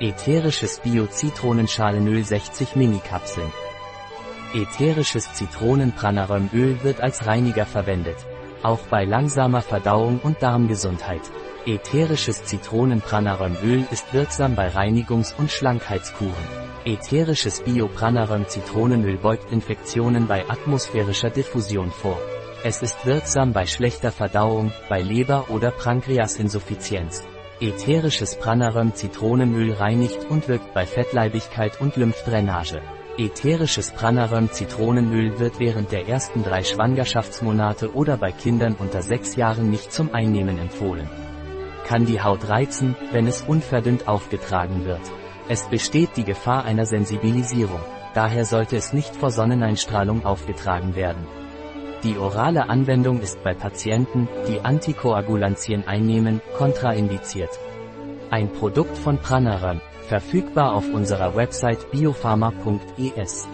Ätherisches Bio-Zitronenschalenöl 60 Mini-Kapseln. Ätherisches Zitronenpranarömöl wird als Reiniger verwendet. Auch bei langsamer Verdauung und Darmgesundheit. Ätherisches Zitronenpranarömöl ist wirksam bei Reinigungs- und Schlankheitskuren. Ätherisches Biopranaröm-Zitronenöl beugt Infektionen bei atmosphärischer Diffusion vor. Es ist wirksam bei schlechter Verdauung, bei Leber- oder Pankreasinsuffizienz. Ätherisches Pranaröm-Zitronenöl reinigt und wirkt bei Fettleibigkeit und Lymphdrainage. Ätherisches Pranaröm-Zitronenöl wird während der ersten drei Schwangerschaftsmonate oder bei Kindern unter sechs Jahren nicht zum Einnehmen empfohlen. Kann die Haut reizen, wenn es unverdünnt aufgetragen wird. Es besteht die Gefahr einer Sensibilisierung, daher sollte es nicht vor Sonneneinstrahlung aufgetragen werden. Die orale Anwendung ist bei Patienten, die Antikoagulantien einnehmen, kontraindiziert. Ein Produkt von Pranaram, verfügbar auf unserer Website biopharma.es.